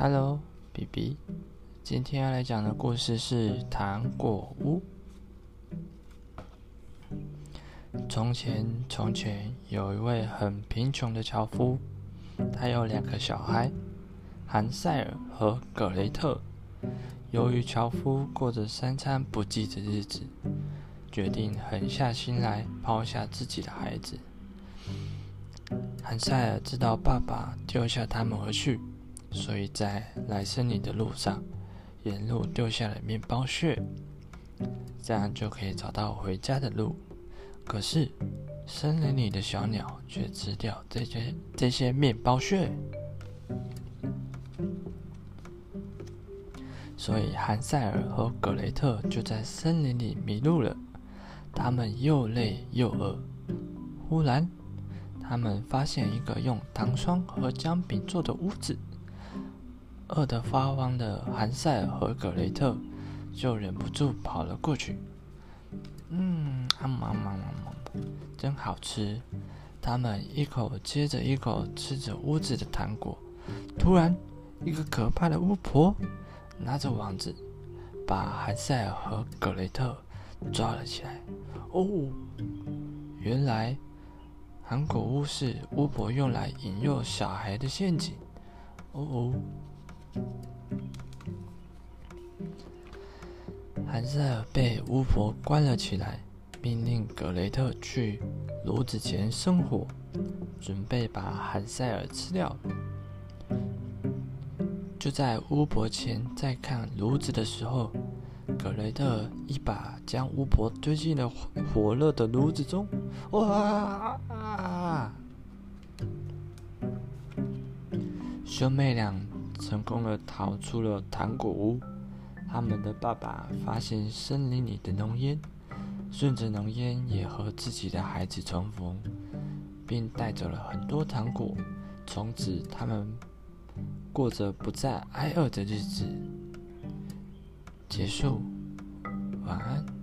Hello，B B，今天要来讲的故事是《糖果屋》。从前，从前有一位很贫穷的樵夫，他有两个小孩，韩塞尔和葛雷特。由于樵夫过着三餐不继的日子，决定狠下心来抛下自己的孩子。韩塞尔知道爸爸丢下他们而去。所以在来森林的路上，沿路丢下了面包屑，这样就可以找到回家的路。可是，森林里的小鸟却吃掉这些这些面包屑，所以韩塞尔和格雷特就在森林里迷路了。他们又累又饿，忽然，他们发现一个用糖霜和姜饼做的屋子。饿得发慌的韩塞尔和格雷特就忍不住跑了过去。嗯，啊嘛嘛嘛嘛，真好吃！他们一口接着一口吃着屋子的糖果。突然，一个可怕的巫婆拿着网子，把韩塞尔和格雷特抓了起来。哦，原来糖果屋是巫婆用来引诱小孩的陷阱。哦哦。韩塞尔被巫婆关了起来，命令格雷特去炉子前生火，准备把韩塞尔吃掉。就在巫婆前在看炉子的时候，格雷特一把将巫婆推进了火热的炉子中。哇！兄妹俩。成功的逃出了糖果屋。他们的爸爸发现森林里的浓烟，顺着浓烟也和自己的孩子重逢，并带走了很多糖果。从此，他们过着不再挨饿的日子。结束。晚安。